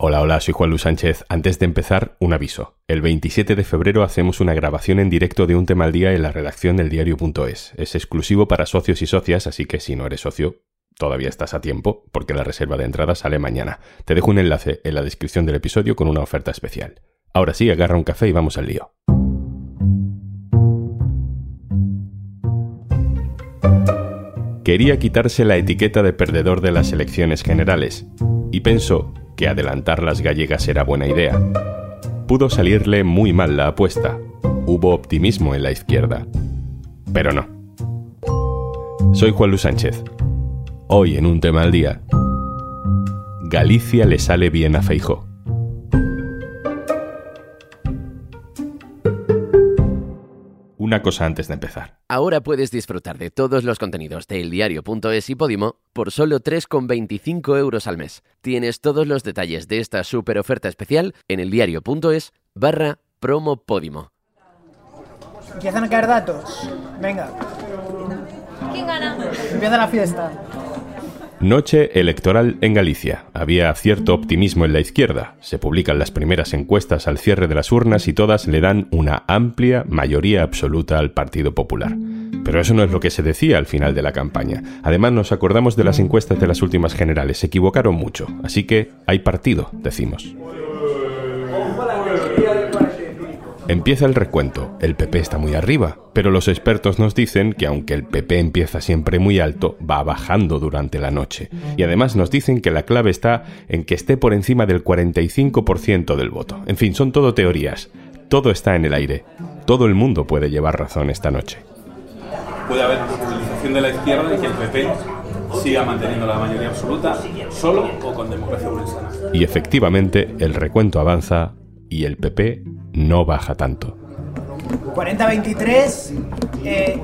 Hola, hola, soy Juan Luis Sánchez. Antes de empezar, un aviso. El 27 de febrero hacemos una grabación en directo de un tema al día en la redacción del diario.es. Es exclusivo para socios y socias, así que si no eres socio, todavía estás a tiempo, porque la reserva de entrada sale mañana. Te dejo un enlace en la descripción del episodio con una oferta especial. Ahora sí, agarra un café y vamos al lío. Quería quitarse la etiqueta de perdedor de las elecciones generales y pensó que adelantar las gallegas era buena idea. Pudo salirle muy mal la apuesta. Hubo optimismo en la izquierda. Pero no. Soy Juan Luis Sánchez. Hoy en un tema al día. Galicia le sale bien a Feijo. Una cosa antes de empezar. Ahora puedes disfrutar de todos los contenidos de eldiario.es y Podimo por solo 3,25 euros al mes. Tienes todos los detalles de esta super oferta especial en eldiario.es barra promo Podimo. Empiezan a caer datos. Venga. ¿Quién gana? Empieza la fiesta. Noche electoral en Galicia. Había cierto optimismo en la izquierda. Se publican las primeras encuestas al cierre de las urnas y todas le dan una amplia mayoría absoluta al Partido Popular. Pero eso no es lo que se decía al final de la campaña. Además nos acordamos de las encuestas de las últimas generales. Se equivocaron mucho. Así que hay partido, decimos. Empieza el recuento. El PP está muy arriba, pero los expertos nos dicen que aunque el PP empieza siempre muy alto, va bajando durante la noche. Y además nos dicen que la clave está en que esté por encima del 45% del voto. En fin, son todo teorías. Todo está en el aire. Todo el mundo puede llevar razón esta noche. Puede haber movilización de la izquierda y que el PP siga manteniendo la mayoría absoluta, solo o con democracia buena. Y efectivamente, el recuento avanza y el PP no baja tanto. 40-23, 10. Eh,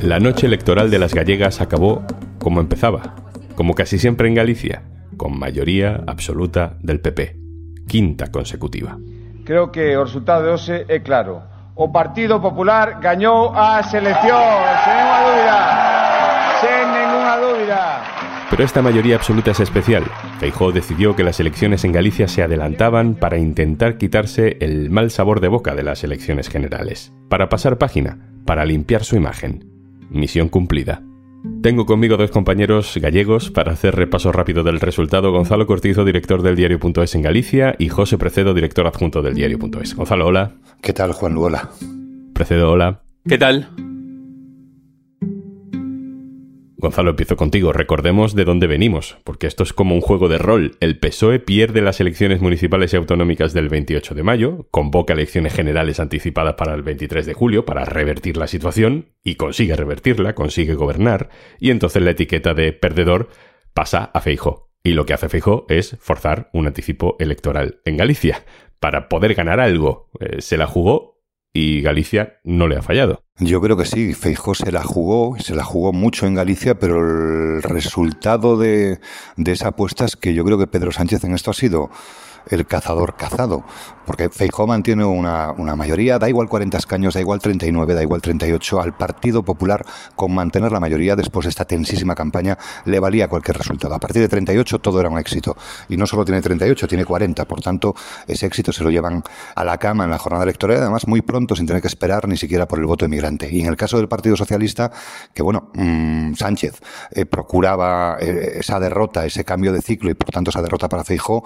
la noche electoral de las gallegas acabó como empezaba, como casi siempre en Galicia, con mayoría absoluta del PP, quinta consecutiva. Creo que o resultado de hoxe é claro. O Partido Popular gañou as eleccións, sen ninguna dúbida. Sen ninguna dúbida. Pero esta mayoría absoluta es especial. Feijóo decidió que las elecciones en Galicia se adelantaban para intentar quitarse el mal sabor de boca de las elecciones generales, para pasar página, para limpiar su imagen. Misión cumplida. Tengo conmigo dos compañeros gallegos para hacer repaso rápido del resultado. Gonzalo Cortizo, director del diario.es en Galicia, y José Precedo, director adjunto del diario.es. Gonzalo, hola. ¿Qué tal, Juan? Hola. Precedo, hola. ¿Qué tal? Gonzalo, empiezo contigo. Recordemos de dónde venimos, porque esto es como un juego de rol. El PSOE pierde las elecciones municipales y autonómicas del 28 de mayo, convoca elecciones generales anticipadas para el 23 de julio para revertir la situación, y consigue revertirla, consigue gobernar, y entonces la etiqueta de perdedor pasa a Feijo. Y lo que hace Feijo es forzar un anticipo electoral en Galicia para poder ganar algo. Eh, se la jugó y Galicia no le ha fallado. Yo creo que sí, Feijó se la jugó, se la jugó mucho en Galicia, pero el resultado de, de esa apuesta es que yo creo que Pedro Sánchez en esto ha sido el cazador cazado. Porque Feijóo mantiene una, una, mayoría, da igual 40 escaños, da igual 39, da igual 38, al Partido Popular con mantener la mayoría después de esta tensísima campaña le valía cualquier resultado. A partir de 38 todo era un éxito. Y no solo tiene 38, tiene 40. Por tanto, ese éxito se lo llevan a la cama en la jornada electoral, además muy pronto, sin tener que esperar ni siquiera por el voto emigrante. Y en el caso del Partido Socialista, que bueno, mmm, Sánchez eh, procuraba eh, esa derrota, ese cambio de ciclo y por tanto esa derrota para Feijóo,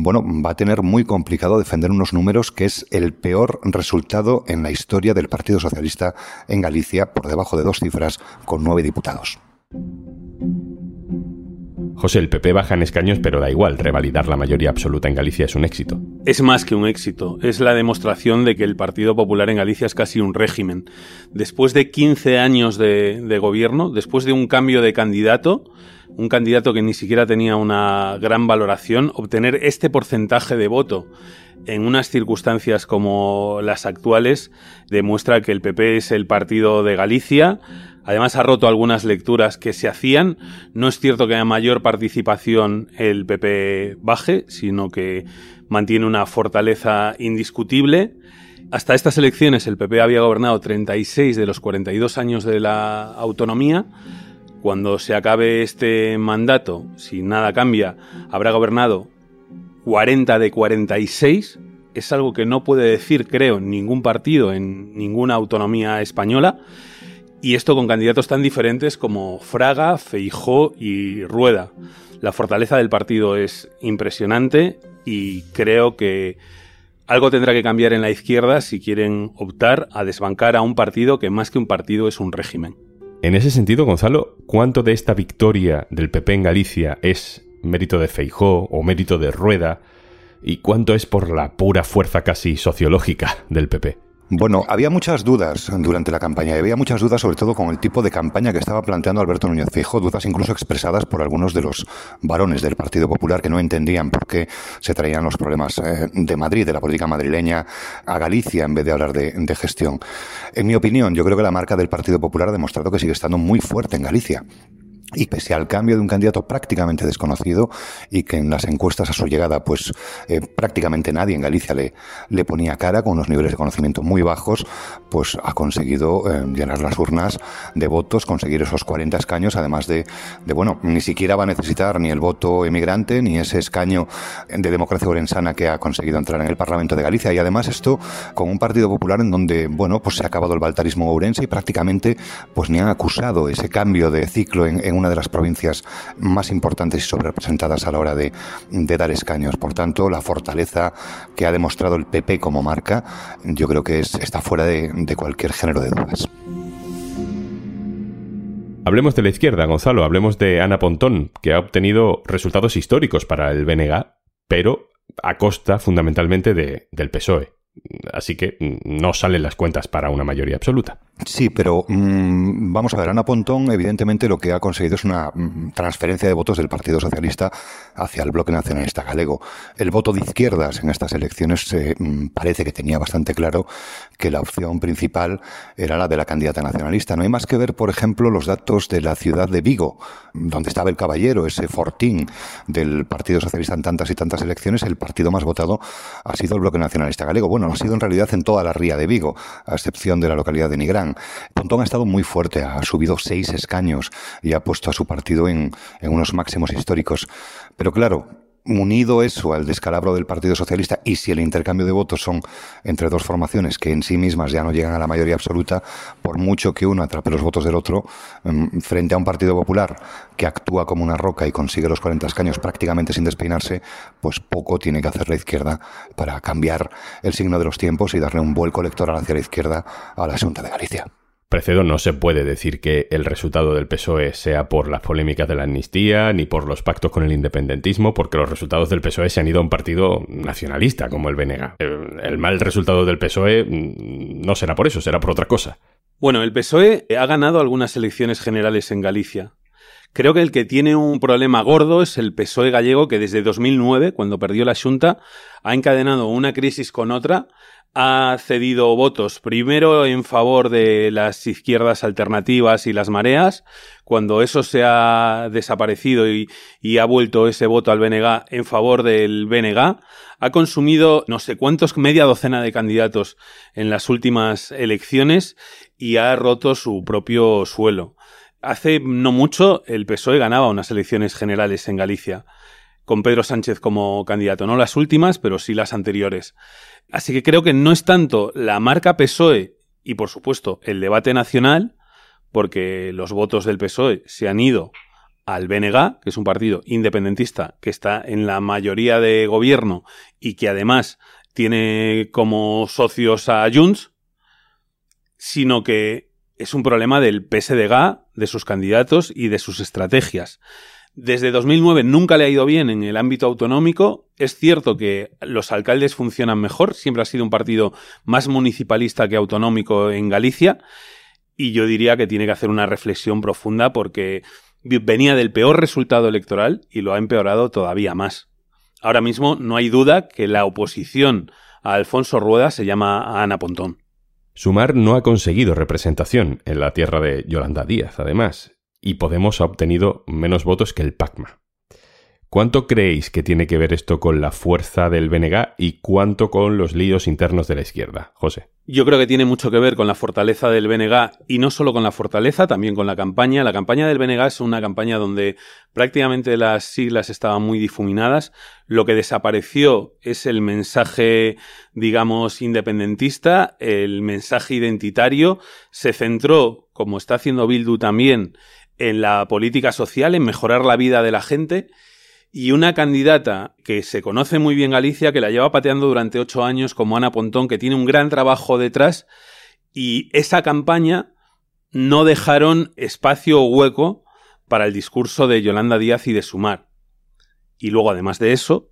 bueno, va a tener muy complicado defender unos números que es el peor resultado en la historia del Partido Socialista en Galicia, por debajo de dos cifras, con nueve diputados. José, el PP baja en escaños, pero da igual, revalidar la mayoría absoluta en Galicia es un éxito. Es más que un éxito, es la demostración de que el Partido Popular en Galicia es casi un régimen. Después de 15 años de, de gobierno, después de un cambio de candidato, un candidato que ni siquiera tenía una gran valoración, obtener este porcentaje de voto en unas circunstancias como las actuales demuestra que el PP es el partido de Galicia. Además ha roto algunas lecturas que se hacían. No es cierto que haya mayor participación el PP baje, sino que mantiene una fortaleza indiscutible. Hasta estas elecciones el PP había gobernado 36 de los 42 años de la autonomía cuando se acabe este mandato, si nada cambia, habrá gobernado 40 de 46. Es algo que no puede decir, creo, ningún partido en ninguna autonomía española. Y esto con candidatos tan diferentes como Fraga, Feijó y Rueda. La fortaleza del partido es impresionante y creo que algo tendrá que cambiar en la izquierda si quieren optar a desbancar a un partido que más que un partido es un régimen. En ese sentido, Gonzalo, ¿cuánto de esta victoria del PP en Galicia es mérito de Feijó o mérito de Rueda? ¿Y cuánto es por la pura fuerza casi sociológica del PP? Bueno, había muchas dudas durante la campaña y había muchas dudas sobre todo con el tipo de campaña que estaba planteando Alberto Núñez Fijo, dudas incluso expresadas por algunos de los varones del Partido Popular que no entendían por qué se traían los problemas eh, de Madrid, de la política madrileña, a Galicia en vez de hablar de, de gestión. En mi opinión, yo creo que la marca del Partido Popular ha demostrado que sigue estando muy fuerte en Galicia y pese al cambio de un candidato prácticamente desconocido y que en las encuestas a su llegada pues eh, prácticamente nadie en Galicia le, le ponía cara con unos niveles de conocimiento muy bajos pues ha conseguido eh, llenar las urnas de votos conseguir esos 40 escaños además de, de, bueno ni siquiera va a necesitar ni el voto emigrante ni ese escaño de democracia orensana que ha conseguido entrar en el Parlamento de Galicia. Y además esto con un Partido Popular en donde bueno pues se ha acabado el baltarismo ourense y prácticamente pues ni han acusado ese cambio de ciclo en, en una de las provincias más importantes y sobrerepresentadas a la hora de, dar escaños. Por tanto, la fortaleza que ha demostrado el PP como marca, yo creo que es, está fuera de, cualquier género de dudas. Hablemos de la izquierda, Gonzalo, hablemos de Ana Pontón, que ha obtenido resultados históricos para el BNG, pero a costa fundamentalmente de, del PSOE. Así que no salen las cuentas para una mayoría absoluta. Sí, pero mmm, vamos a ver, Ana Pontón evidentemente lo que ha conseguido es una mmm, transferencia de votos del Partido Socialista hacia el bloque nacionalista galego. El voto de izquierdas en estas elecciones eh, mmm, parece que tenía bastante claro que la opción principal era la de la candidata nacionalista. No hay más que ver, por ejemplo, los datos de la ciudad de Vigo, donde estaba el caballero, ese fortín del Partido Socialista en tantas y tantas elecciones, el partido más votado ha sido el bloque nacionalista galego. Bueno, ha sido en realidad en toda la ría de Vigo, a excepción de la localidad de Nigrán. Pontón ha estado muy fuerte, ha subido seis escaños y ha puesto a su partido en, en unos máximos históricos. Pero claro, unido eso al descalabro del Partido Socialista y si el intercambio de votos son entre dos formaciones que en sí mismas ya no llegan a la mayoría absoluta, por mucho que uno atrape los votos del otro, frente a un Partido Popular que actúa como una roca y consigue los 40 escaños prácticamente sin despeinarse, pues poco tiene que hacer la izquierda para cambiar el signo de los tiempos y darle un vuelco electoral hacia la izquierda a la Junta de Galicia. Precedo, no se puede decir que el resultado del PSOE sea por las polémicas de la amnistía ni por los pactos con el independentismo, porque los resultados del PSOE se han ido a un partido nacionalista como el BNG. El, el mal resultado del PSOE no será por eso, será por otra cosa. Bueno, el PSOE ha ganado algunas elecciones generales en Galicia. Creo que el que tiene un problema gordo es el PSOE gallego que desde 2009, cuando perdió la Junta, ha encadenado una crisis con otra ha cedido votos primero en favor de las izquierdas alternativas y las mareas. Cuando eso se ha desaparecido y, ha vuelto ese voto al BNG en favor del BNG, ha consumido no sé cuántos, media docena de candidatos en las últimas elecciones y ha roto su propio suelo. Hace no mucho el PSOE ganaba unas elecciones generales en Galicia con Pedro Sánchez como candidato, no las últimas, pero sí las anteriores. Así que creo que no es tanto la marca PSOE y, por supuesto, el debate nacional, porque los votos del PSOE se han ido al BNG, que es un partido independentista que está en la mayoría de gobierno y que además tiene como socios a Junts, sino que es un problema del PSDG, de sus candidatos y de sus estrategias. Desde 2009 nunca le ha ido bien en el ámbito autonómico. Es cierto que los alcaldes funcionan mejor, siempre ha sido un partido más municipalista que autonómico en Galicia. Y yo diría que tiene que hacer una reflexión profunda porque venía del peor resultado electoral y lo ha empeorado todavía más. Ahora mismo no hay duda que la oposición a Alfonso Rueda se llama Ana Pontón. Sumar no ha conseguido representación en la tierra de Yolanda Díaz, además, y Podemos ha obtenido menos votos que el PACMA. ¿Cuánto creéis que tiene que ver esto con la fuerza del BNG y cuánto con los líos internos de la izquierda? José. Yo creo que tiene mucho que ver con la fortaleza del BNG y no solo con la fortaleza, también con la campaña. La campaña del BNG es una campaña donde prácticamente las siglas estaban muy difuminadas. Lo que desapareció es el mensaje, digamos, independentista, el mensaje identitario. Se centró, como está haciendo Bildu también, en la política social, en mejorar la vida de la gente y una candidata que se conoce muy bien Galicia, que la lleva pateando durante ocho años, como Ana Pontón, que tiene un gran trabajo detrás, y esa campaña no dejaron espacio o hueco para el discurso de Yolanda Díaz y de Sumar. Y luego, además de eso,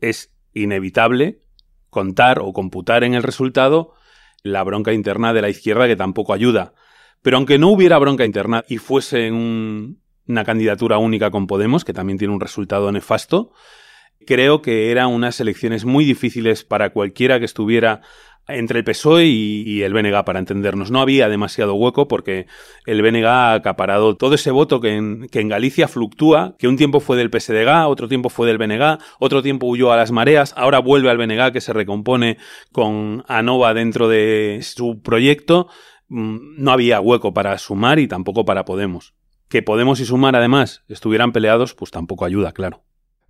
es inevitable contar o computar en el resultado la bronca interna de la izquierda que tampoco ayuda. Pero aunque no hubiera bronca interna y fuese un, una candidatura única con Podemos, que también tiene un resultado nefasto. Creo que eran unas elecciones muy difíciles para cualquiera que estuviera entre el PSOE y, el BNG, para entendernos. No había demasiado hueco porque el BNG ha acaparado todo ese voto que en, Galicia fluctúa, que un tiempo fue del PSDG, otro tiempo fue del BNG, otro tiempo huyó a las mareas, ahora vuelve al BNG que se recompone con ANOVA dentro de su proyecto. Mm, no había hueco para sumar y tampoco para Podemos. Que Podemos y Sumar, además, estuvieran peleados, pues tampoco ayuda, claro.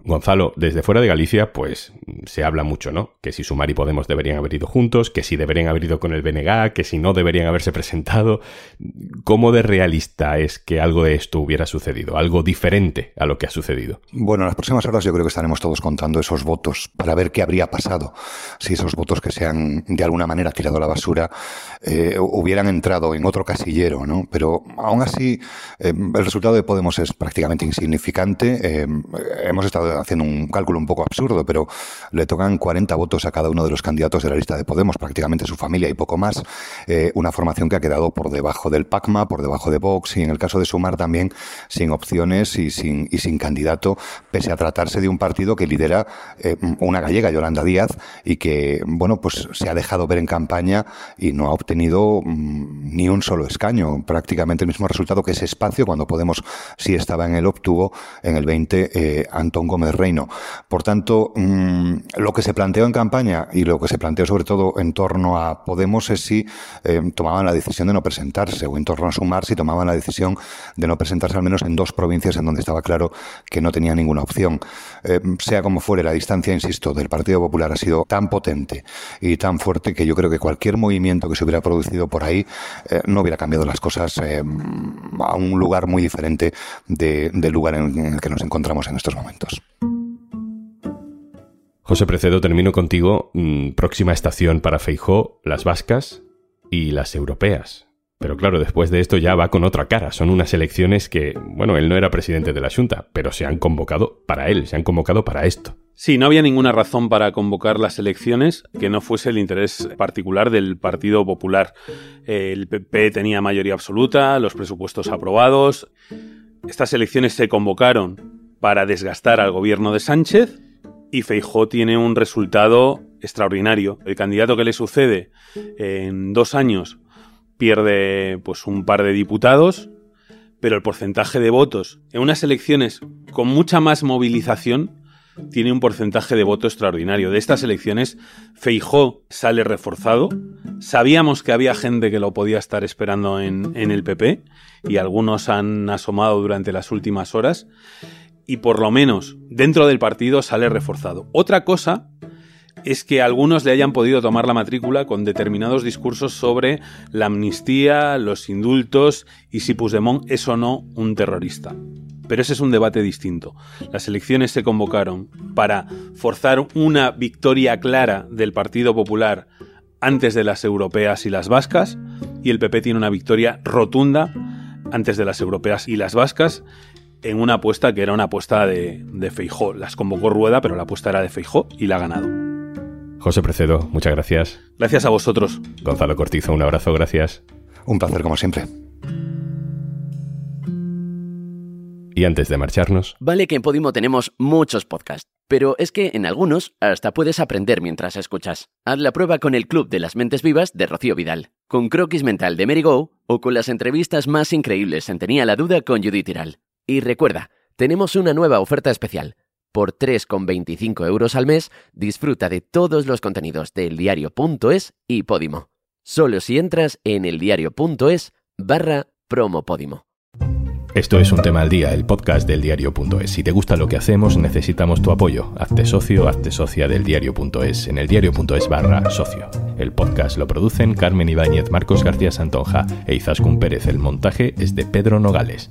Gonzalo, desde fuera de Galicia, pues se habla mucho, ¿no? Que si Sumar y Podemos deberían haber ido juntos, que si deberían haber ido con el BNG, que si no deberían haberse presentado. ¿Cómo de realista es que algo de esto hubiera sucedido? Algo diferente a lo que ha sucedido. Bueno, en las próximas horas yo creo que estaremos todos contando esos votos para ver qué habría pasado si esos votos que se han de alguna manera tirado a la basura eh, hubieran entrado en otro casillero, ¿no? Pero aún así, eh, el resultado de Podemos es prácticamente insignificante. Eh, hemos estado haciendo un cálculo un poco absurdo, pero le tocan 40 votos a cada uno de los candidatos de la lista de Podemos, prácticamente su familia y poco más. Eh, una formación que ha quedado por debajo del PACMA, por debajo de Vox y en el caso de Sumar también sin opciones y sin, y sin candidato, pese a tratarse de un partido que lidera eh, una gallega, Yolanda Díaz, y que, bueno, pues se ha dejado ver en campaña y no ha obtenido mm, ni un solo escaño, prácticamente el mismo resultado que ese espacio cuando Podemos sí estaba en el obtuvo en el 20 eh, Antón Gómez de Reino. Por tanto, mm, lo que se planteó en campaña y lo que se planteó sobre todo en torno a Podemos es si eh, tomaban la decisión de no presentarse o en torno a Sumar si tomaban la decisión de no presentarse al menos en dos provincias en donde estaba claro que no tenía ninguna opción. Eh, sea como fuere, la distancia, insisto, del Partido Popular ha sido tan potente y tan fuerte que yo creo que cualquier movimiento que se hubiera producido por ahí eh, no hubiera cambiado las cosas a un lugar muy diferente del lugar en el que nos encontramos en estos momentos. José Precedo, termino contigo. Mm, próxima estación para Feijó, las vascas y las europeas. Pero claro, después de esto ya va con otra cara. Son unas elecciones que, bueno, él no era presidente de la Junta, pero se han convocado para él, se han convocado para esto. Sí, no había ninguna razón para convocar las elecciones que no fuese el interés particular del Partido Popular. El PP tenía mayoría absoluta, los presupuestos aprobados. Estas elecciones se convocaron para desgastar al gobierno de Sánchez y Feijó tiene un resultado extraordinario. El candidato que le sucede en dos años pierde pues un par de diputados, pero el porcentaje de votos en unas elecciones con mucha más movilización tiene un porcentaje de voto extraordinario. De estas elecciones, Feijó sale reforzado. Sabíamos que había gente que lo podía estar esperando en, en el PP y algunos han asomado durante las últimas horas y por lo menos dentro del partido sale reforzado. Otra cosa es que algunos le hayan podido tomar la matrícula con determinados discursos sobre la amnistía, los indultos y si Puigdemont es o no un terrorista. Pero ese es un debate distinto. Las elecciones se convocaron para forzar una victoria clara del Partido Popular antes de las europeas y las vascas, y el PP tiene una victoria rotunda antes de las europeas y las vascas, en una apuesta que era una apuesta de, de Feijó. Las convocó Rueda, pero la apuesta era de Feijó y la ha ganado. José Precedo, muchas gracias. Gracias a vosotros. Gonzalo Cortizo, un abrazo, gracias. Un placer como siempre. Y antes de marcharnos... Vale que en Podimo tenemos muchos podcasts, pero es que en algunos hasta puedes aprender mientras escuchas. Haz la prueba con el Club de las Mentes Vivas de Rocío Vidal, con Croquis Mental de Mary Go o con las entrevistas más increíbles en Tenía la Duda con Judith Tiral. Y recuerda, tenemos una nueva oferta especial. Por 3,25 euros al mes, disfruta de todos los contenidos de eldiario.es y Podimo. Solo si entras en eldiario.es barra promopodimo. Esto es un tema al día, el podcast del diario.es. Si te gusta lo que hacemos, necesitamos tu apoyo. Hazte socio, hazte socia del diario.es en el diario.es barra socio. El podcast lo producen Carmen Ibáñez, Marcos García Santonja e Izaskun Pérez. El montaje es de Pedro Nogales.